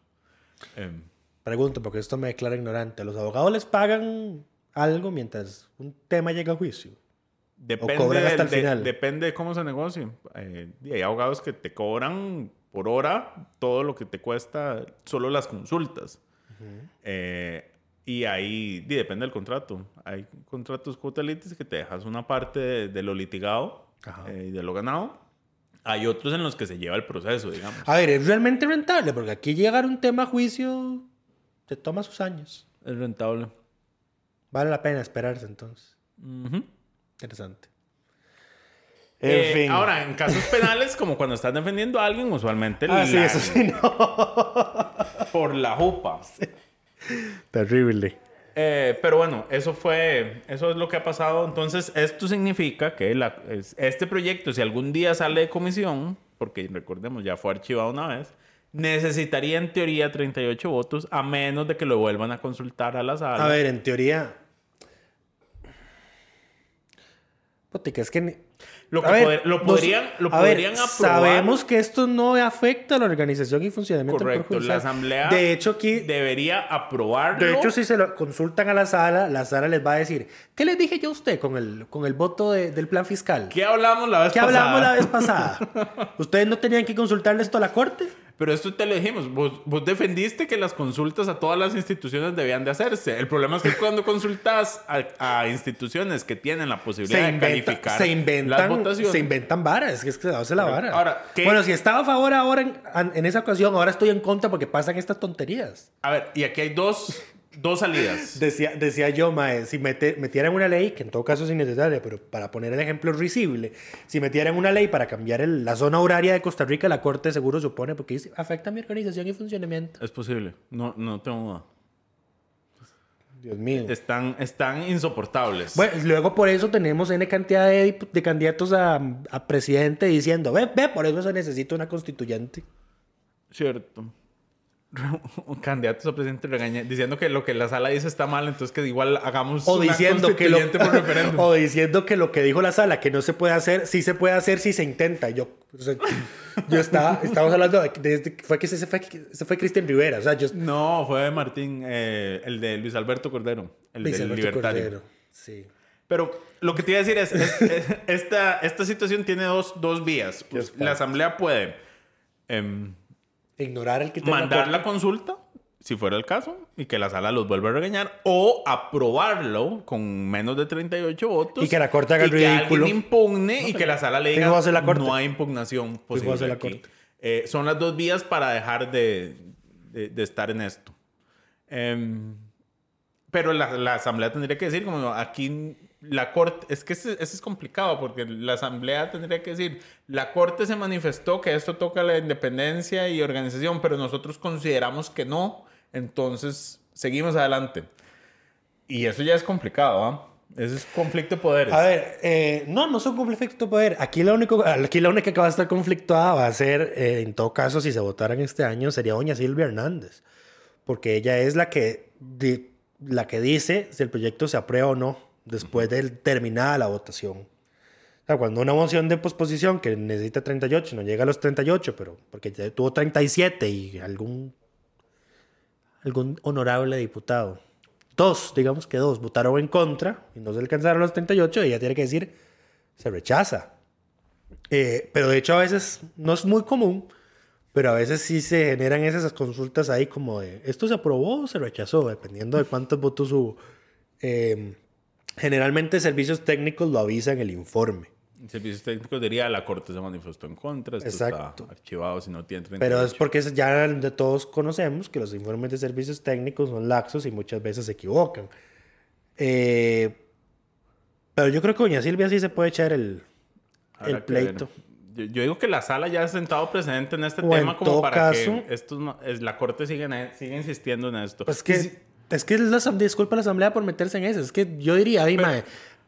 Em, Pregunto, porque esto me declara ignorante. ¿A los abogados les pagan algo mientras un tema llega a juicio? Depende, cobran hasta el de, final. depende de cómo se negocie. Eh, hay abogados que te cobran por hora todo lo que te cuesta solo las consultas. Eh, y ahí depende del contrato. Hay contratos cotalites que te dejas una parte de, de lo litigado eh, y de lo ganado. Hay otros en los que se lleva el proceso, digamos. A ver, es realmente rentable, porque aquí llegar a un tema a juicio te toma sus años. Es rentable. Vale la pena esperarse entonces. Interesante. Eh, Ahora, en casos penales, como cuando estás defendiendo a alguien, usualmente Ah, sí, eso sí, no. por la jupa. Terrible. Eh, pero bueno, eso fue, eso es lo que ha pasado. Entonces, esto significa que este proyecto, si algún día sale de comisión, porque recordemos, ya fue archivado una vez, necesitaría en teoría 38 votos, a menos de que lo vuelvan a consultar a la sala. A ver, en teoría. Puta, es que. Lo, que A ver, poder- lo nos- podrían, lo ver, podrían aprobar. Sabemos que esto no afecta a la organización y funcionamiento del Correcto, la asamblea De hecho, aquí. debería aprobarlo. De hecho, si se lo consultan a la sala, la sala les va a decir: ¿Qué les dije yo a usted con el, con el voto de- del plan fiscal? ¿Qué hablamos la vez ¿Qué pasada? hablamos la vez pasada? ¿Ustedes no tenían que consultarle esto a la corte? Pero esto te lo dijimos. Vos, vos defendiste que las consultas a todas las instituciones debían de hacerse. El problema es que cuando consultas a, a instituciones que tienen la posibilidad de calificar se las inventan, votaciones. se inventan varas, que es que se hace la vara. Ahora, ¿qué- Bueno, si estaba a favor ahora en, en esa ocasión, ahora estoy en contra porque pasan estas tonterías. A ver, y aquí hay dos, dos salidas. Decía, decía yo, Mae, si mete- metieran una ley, que en todo caso es innecesaria, pero para poner el ejemplo risible, si metieran una ley para cambiar el- la zona horaria de Costa Rica, la Corte seguro supone, porque dice, afecta a mi organización y funcionamiento. Es posible. No, no tengo duda. Dios mío. Están, están insoportables. Bueno, luego por eso tenemos N cantidad de, de candidatos a, a presidente diciendo, ve, ve, por eso se necesita una constituyente. Cierto. Candidatos a presidente regaña, diciendo que lo que la sala dice está mal, entonces que igual hagamos O una diciendo, que lo, por referéndum. o diciendo que lo que dijo la sala, que no se puede hacer, sí se puede hacer si se intenta. Yo, o sea, yo estaba, estábamos hablando de, de- fue que ese fue, ese fue Cristian Rivera. O sea, yo, No, fue Martín, eh, el de Luis Alberto Cordero, el Luis del Alberto libertario. Cordero, Sí. Pero lo que te iba a decir es, es- es- esta, esta situación tiene dos, dos vías. Pues, la asamblea puede em, Ignorar el que tenga mandar la consulta, si fuera el caso, y que la sala los vuelva a regañar, o aprobarlo con menos de 38 votos. Y que la Corte haga el y que ridículo. alguien impugne y que la sala le diga la Corte. no hay impugnación posible va a ser la aquí". Corte. Eh, son las dos vías para dejar de, de- de estar en esto. Em, pero la, la asamblea tendría que decir, como aquí la corte, es que ese es complicado porque la asamblea tendría que decir, la corte se manifestó que esto toca la independencia y organización, pero nosotros consideramos que no, entonces seguimos adelante. Y eso ya es complicado, ¿ah? Ese es conflicto de poderes. A ver, eh, no, no son conflictos de poder. Aquí, lo único, aquí la única que va a estar conflictuada va a ser, eh, en todo caso, si se votaran este año, sería doña Silvia Hernández. Porque ella es la que, di- la que dice si el proyecto se aprueba o no después de terminada la votación. O sea, cuando una moción de posposición que necesita 38, no llega a los 38, pero porque ya tuvo 37 y algún, algún honorable diputado dos, digamos que dos, votaron en contra y no se alcanzaron los 38, ella tiene que decir, se rechaza. Eh, pero de hecho a veces no es muy común, pero a veces sí se generan esas consultas ahí como de, ¿esto se aprobó o se rechazó? Dependiendo de cuántos votos hubo. Eh, generalmente servicios técnicos lo avisan en el informe. Servicios técnicos diría, la corte se manifestó en contra, esto Exacto. está archivado si no tiene 38. Pero es porque ya de todos conocemos que los informes de servicios técnicos son laxos y muchas veces se equivocan. Eh, pero yo creo que doña Silvia sí se puede echar el, Habrá el pleito. Yo, yo digo que la sala ya ha sentado precedente en este O en tema como todo para caso- que estos, es, la corte siga, en e- siga insistiendo en esto. Pues que, es que la, disculpa la asamblea por meterse en eso. Es que yo diría, mae,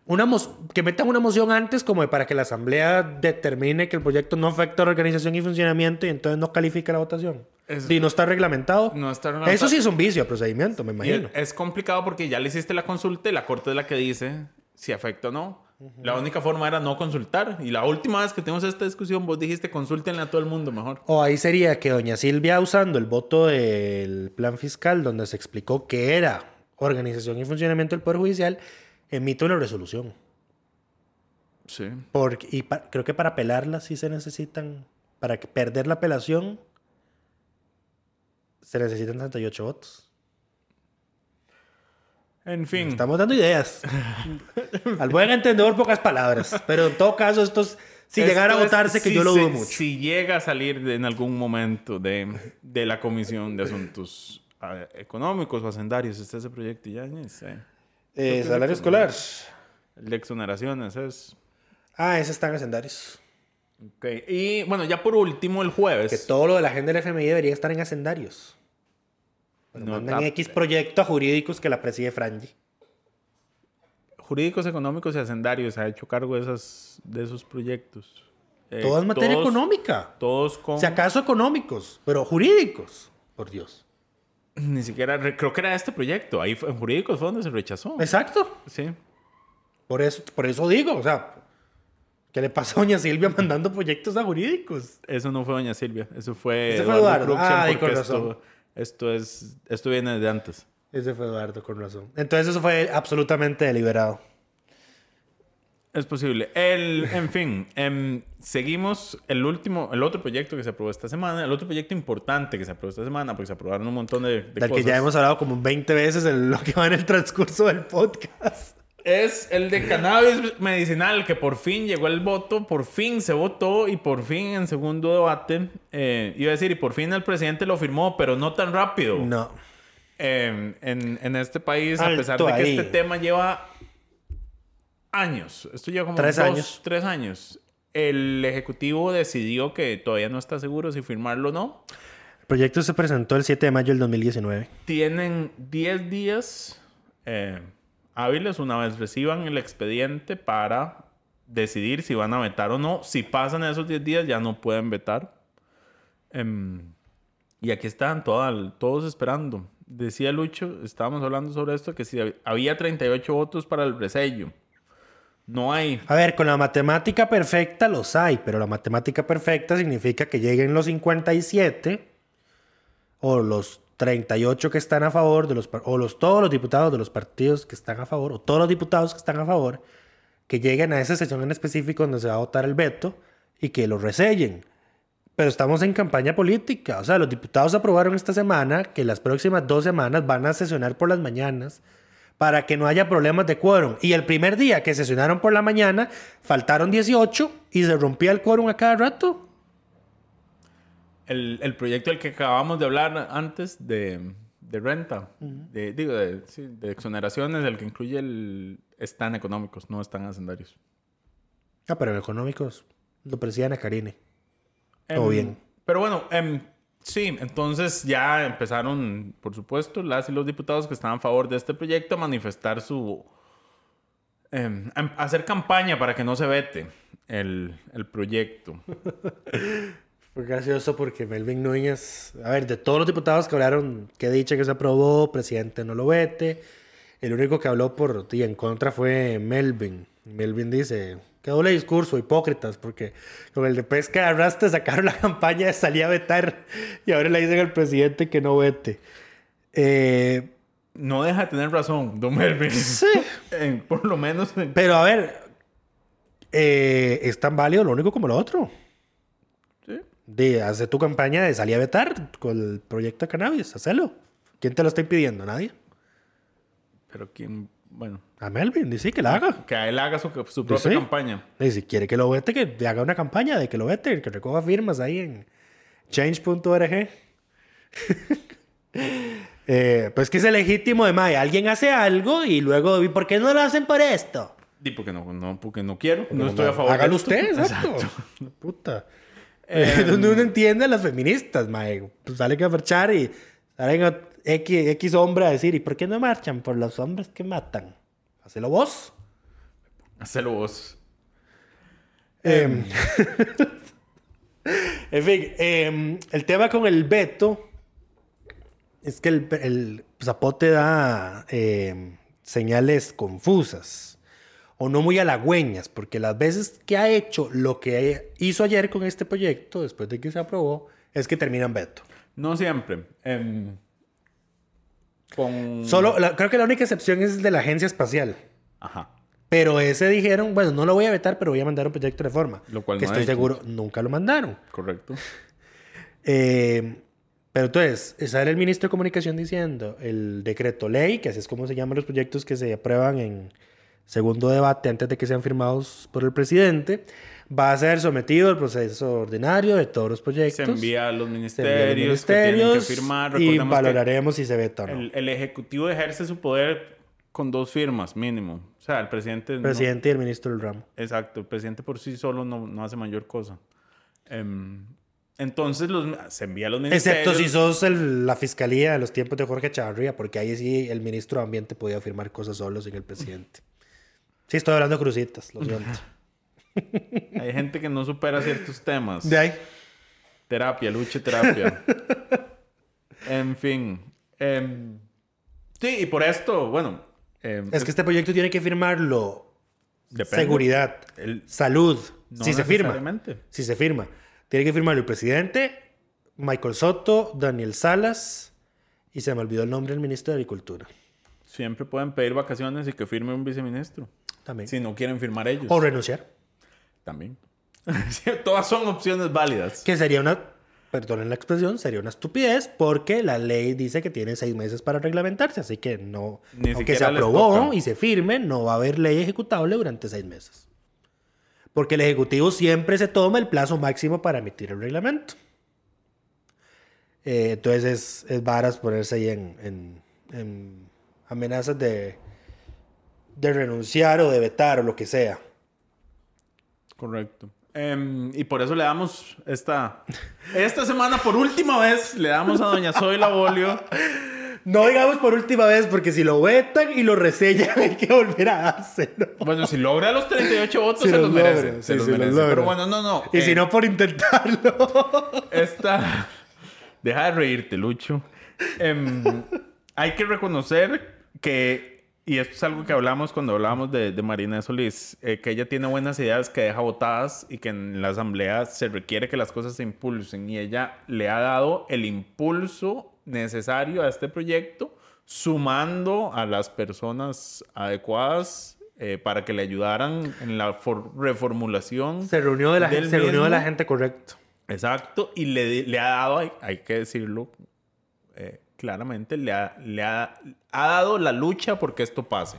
una que metan una moción antes como para que la asamblea determine que el proyecto no afecta a la organización y funcionamiento y entonces no califica la votación. Es- y no está reglamentado. No está reglamentado. Eso sí es un vicio de procedimiento, me Y imagino. es, es complicado porque ya le hiciste la consulta y la corte es la que dice si afecta o no. La única forma era no consultar. Y la última vez que tuvimos esta discusión, vos dijiste consúltenle a todo el mundo mejor. O ahí sería que doña Silvia, usando el voto del plan fiscal, donde se explicó que era organización y funcionamiento del Poder Judicial, emite una resolución. Sí. Porque, y pa- creo que para apelarla sí se necesitan, para que perder la apelación, se necesitan 38 votos. En fin. Estamos dando ideas. Al buen entendedor, pocas palabras. Pero en todo caso, estos, si llegara a Esto es- votarse, que si yo lo dudo mucho. Si llega a salir de- en algún momento de, de la Comisión de Asuntos ah, Económicos o Hacendarios, este ese proyecto ya, ni sé. Eh, salario escolar. El de exoneraciones es. Ah, ese está en hacendarios. Ok. Y bueno, ya por último, el jueves. Que todo lo de la agenda del FMI debería estar en hacendarios. Bueno, No mandan X proyectos jurídicos que la preside Frangi. Jurídicos, económicos y hacendarios ha hecho cargo de, esas, de esos proyectos. Eh, Todo es materia todos- económica. Todos con. Si acaso económicos, pero jurídicos. Por Dios. Ni siquiera. re- Creo que era este proyecto. Ahí fue- en jurídicos fue donde se rechazó. Exacto. Sí. Por eso, por eso digo, o sea, ¿qué le pasa a doña Silvia mandando proyectos a jurídicos? Eso no fue Doña Silvia. Eso fue. Ese fue Eduardo. Cruxan, Ah, porque con esto, razón. esto es. Esto viene de antes. Ese fue Eduardo, con razón. Entonces eso fue absolutamente deliberado. Es posible. El, en fin, em, seguimos el último, el otro proyecto que se aprobó esta semana, el otro proyecto importante que se aprobó esta semana, porque se aprobaron un montón de, de Del cosas. que ya hemos hablado como 20 veces en lo que va en el transcurso del podcast. Es el de cannabis medicinal, que por fin llegó el voto, por fin se votó y por fin en segundo debate, eh, iba a decir, y por fin el presidente lo firmó, pero no tan rápido. No. Eh, en, en este país, a pesar de que ahí. este tema lleva años, esto lleva como Tres dos, años. tres años, el Ejecutivo decidió que todavía no está seguro si firmarlo o no. El proyecto se presentó el 7 de mayo del 2019. Tienen 10 días eh, hábiles una vez reciban el expediente para decidir si van a vetar o no. Si pasan esos 10 días ya no pueden vetar. Em, y aquí están toda- todos esperando. Decía Lucho, estábamos hablando sobre esto, que si hab- había 38 votos para el resello. No hay. A ver, con la matemática perfecta los hay, pero la matemática perfecta significa que lleguen los 57 o los 38 que están a favor de los o los todos los diputados de los partidos que están a favor o todos los diputados que están a favor que lleguen a esa sesión en específico donde se va a votar el veto y que lo resellen. Pero estamos en campaña política, o sea, los diputados aprobaron esta semana que las próximas dos semanas van a sesionar por las mañanas para que no haya problemas de quórum. Y el primer día que sesionaron por la mañana, faltaron 18 y se rompía el quórum a cada rato. El, el proyecto del que acabamos de hablar antes de, de renta, de, digo, de, sí, de exoneraciones, el que incluye el... Están económicos, no están hacendarios. Ah, pero económicos lo presidían a Karine. Todo Em, bien. Pero bueno, em, sí, entonces ya empezaron, por supuesto, las y los diputados que estaban a favor de este proyecto a manifestar su... em, a a hacer campaña para que no se vete el, el proyecto. Fue gracioso porque Melvin Núñez, a ver, de todos los diputados que hablaron, que dicha que se aprobó, presidente no lo vete. El único que habló por y en contra fue Melvin. Melvin dice, qué doble discurso, hipócritas, porque con el de pesca arrastre sacaron la campaña de salir a vetar y ahora le dicen al presidente que no vete. Eh, No deja de tener razón, Don Melvin. sí, por lo menos en- pero a ver, eh, es tan válido lo único como lo otro. De hacer tu campaña de salir a vetar con el proyecto de cannabis, hacelo. ¿Quién te lo está impidiendo? Nadie. Pero quién, bueno, A Melvin, dice que la haga. que él haga su, su propia campaña. Y si quiere que lo vete, que haga una campaña de que lo vete, que recoja firmas ahí en change.org. eh, pues que es legítimo de Maya. Alguien hace algo y luego, ¿y por qué no lo hacen por esto? Di porque no, no, porque no quiero, no estoy a favor de Hágalo esto. usted, exacto. Puta. Eh, donde uno entiende a las feministas, mae. Pues salen a marchar y salen a X, X hombre a decir, ¿y por qué no marchan? Por los hombres que matan. Hacelo vos. Hacelo vos. Em, en fin, em, el tema con el veto es que el, el zapote da em, señales confusas o no muy halagüeñas, porque las veces que ha hecho lo que hizo ayer con este proyecto, después de que se aprobó, es que terminan veto. No siempre. Em, con... Solo, la- creo que la única excepción es de la agencia espacial. Ajá. Pero ese dijeron, bueno, no lo voy a vetar, pero voy a mandar un proyecto de reforma. Lo cual que no estoy seguro, nunca lo mandaron. Correcto. Eh, pero entonces, sale el ministro de Comunicación diciendo el decreto ley, que así es como se llaman los proyectos que se aprueban en segundo debate antes de que sean firmados por el presidente, va a ser sometido al proceso ordinario de todos los Se proyectos. envía a los se envía a los ministerios, que tienen que firmar. y valoraremos si se veta o no. el, el Ejecutivo ejerce su poder con dos firmas mínimo. O sea, el presidente... El no- presidente y el ministro del ramo. exacto, el presidente por sí solo no, no hace mayor cosa. Em, entonces los, se envía a los ministerios. Excepto si sos el- la fiscalía de los tiempos de Jorge Chavarría, porque ahí sí el ministro de Ambiente podía firmar cosas solo sin el presidente. Sí, estoy hablando crucitas, lo siento. Hay gente que no supera ciertos temas. De ahí. Terapia, lucha y terapia. en fin. em, sí, y por esto, bueno. em, Es que este proyecto tiene que firmarlo depende. seguridad, El- salud, No si se firma. Si se firma. Tiene que firmarlo el presidente, Michael Soto, Daniel Salas y se me olvidó el nombre del ministro de Agricultura. Siempre pueden pedir vacaciones y que firme un viceministro. También. Si no quieren firmar ellos. O renunciar. También. Todas son opciones válidas. Que sería una, perdonen la expresión, sería una estupidez porque la ley dice que tiene seis meses para reglamentarse, así que no, Ni aunque se aprobó y se firme, no va a haber ley ejecutable durante seis meses. Porque el Ejecutivo siempre se toma el plazo máximo para emitir el reglamento. Eh, entonces es, es varas ponerse ahí en, en- en amenazas de, de renunciar o de vetar o lo que sea. Correcto. Em, y por eso le damos esta... Esta semana, por última vez, le damos a doña Zoila Bolio No digamos por última vez, porque si lo vetan y lo resellan, hay que volver a dárselo. Bueno, si logra los 38 votos, Si se los los merece. se sí, los si merece. Pero bueno, no, no. Y si eh, no, por intentarlo. Esta... Deja de reírte, Lucho. Em, hay que reconocer que, y esto es algo que hablamos cuando hablábamos de, de Marina Solís, eh, que ella tiene buenas ideas que deja votadas y que en la asamblea se requiere que las cosas se impulsen. Y ella le ha dado el impulso necesario a este proyecto, sumando a las personas adecuadas eh, para que le ayudaran en la for- reformulación. Se reunió de la, gente, se reunió de la gente correcto. Exacto, y le, le ha dado, hay, hay que decirlo claramente, le, ha, le ha, ha dado la lucha porque esto pase.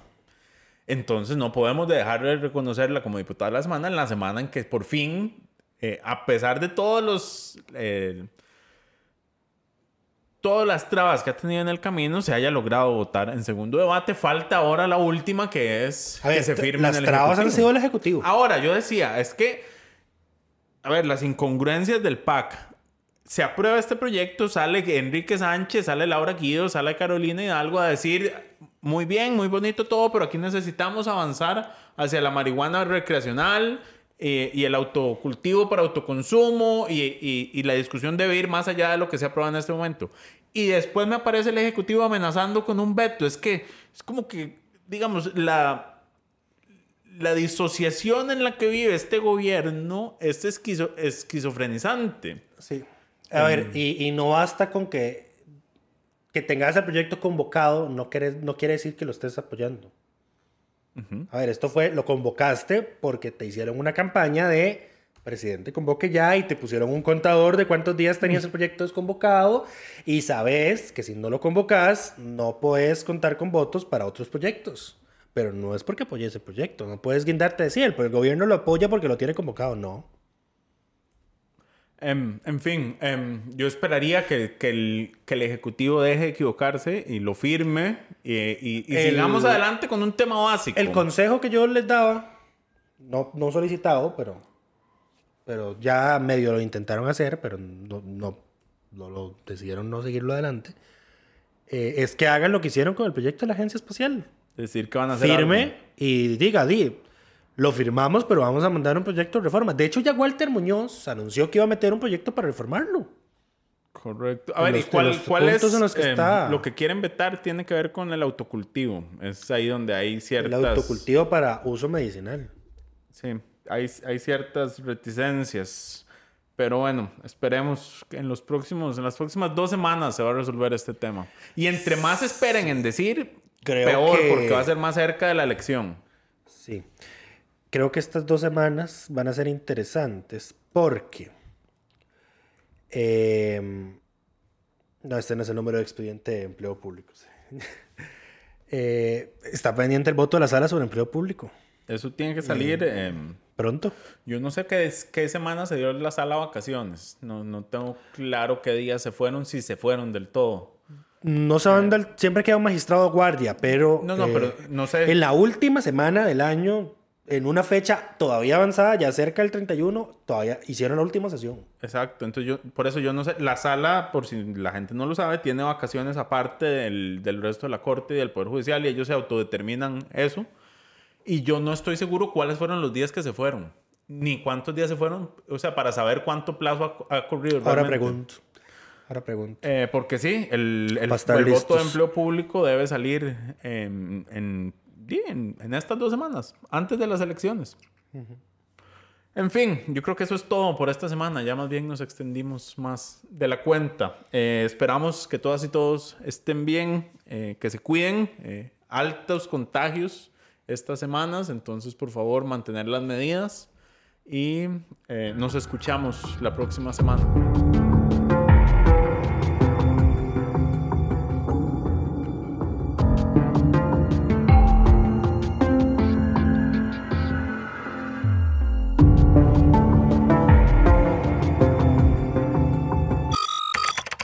Entonces no podemos dejar de reconocerla como diputada de la semana en la semana en que por fin, eh, a pesar de todos los... eh, todas las trabas que ha tenido en el camino se haya logrado votar en segundo debate. Falta ahora la última que es A ver, que se firme las en el trabas han sido el Ejecutivo. Ahora, yo decía, es que, a ver, las incongruencias del PAC. Se aprueba este proyecto, sale Enrique Sánchez, sale Laura Guido, sale Carolina Hidalgo a decir, muy bien, muy bonito todo, pero aquí necesitamos avanzar hacia la marihuana recreacional eh, y el autocultivo para autoconsumo y, y- y la discusión debe ir más allá de lo que se aprueba en este momento. Y después me aparece el Ejecutivo amenazando con un veto. Es que es como que, digamos, la, la disociación en la que vive este gobierno es esquizo- esquizofrenizante. Sí. A ver, y, y no basta con que, que tengas el proyecto convocado, no quiere, no quiere decir que lo estés apoyando. A ver, esto fue, lo convocaste porque te hicieron una campaña de presidente convoque ya y te pusieron un contador de cuántos días tenías el proyecto desconvocado y sabes que si no lo convocas no puedes contar con votos para otros proyectos. Pero no es porque apoyes ese proyecto, no puedes guindarte de sí, el, el gobierno lo apoya porque lo tiene convocado, no. Em, en fin, em, yo esperaría que, que el, que el Ejecutivo deje de equivocarse y lo firme y, y- y El- sigamos adelante con un tema básico. El consejo que yo les daba, no, no solicitado, pero, pero ya medio lo intentaron hacer, pero no, no, no lo decidieron no seguirlo adelante, eh, es que hagan lo que hicieron con el proyecto de la Agencia Espacial. Decir que van a hacer Firme algo. y diga, di, lo firmamos, pero vamos a mandar un proyecto de reforma. De hecho, ya Walter Muñoz anunció que iba a meter un proyecto para reformarlo. Correcto. A En ver, ¿y los- en cuál, los cuál es puntos en los que em, está. lo que quieren vetar? Tiene que ver con el autocultivo. Es ahí donde hay El ciertas... autocultivo para uso medicinal. Sí, hay, hay ciertas reticencias. Pero bueno, esperemos que en los próximos, en las próximas dos semanas se va a resolver este tema. Y entre más esperen en decir, Creo peor, que- porque va a ser más cerca de la elección. Sí. Creo que estas dos semanas van a ser interesantes porque. em, no, este no es el número de expediente de empleo público. sí. Eh, está pendiente el voto de la sala sobre empleo público. Eso tiene que salir. em, Pronto. yo no sé qué, qué semana se dio la sala a vacaciones. No, no tengo claro qué días se fueron, si se fueron del todo. no saben del- siempre queda un magistrado guardia, pero, No, no, pero no sé. en la última semana del año, en una fecha todavía avanzada, ya cerca del 31, todavía hicieron la última sesión. Exacto, entonces yo, por eso yo no sé, la sala, por si la gente no lo sabe, tiene vacaciones aparte del, del resto de la corte y del Poder Judicial y ellos se autodeterminan eso. Y yo no estoy seguro cuáles fueron los días que se fueron, ni cuántos días se fueron, o sea, para saber cuánto plazo ha, ha corrido. Ahora realmente. pregunto. Ahora pregunto. Eh, porque sí, el, el, el voto de empleo público debe salir en, en, sí, en- estas dos semanas, antes de las elecciones. En fin, yo creo que eso es todo por esta semana. Ya más bien nos extendimos más de la cuenta. Eh, esperamos que todas y todos estén bien, eh, que se cuiden. eh, altos contagios estas semanas, entonces por favor mantener las medidas y eh, nos escuchamos la próxima semana.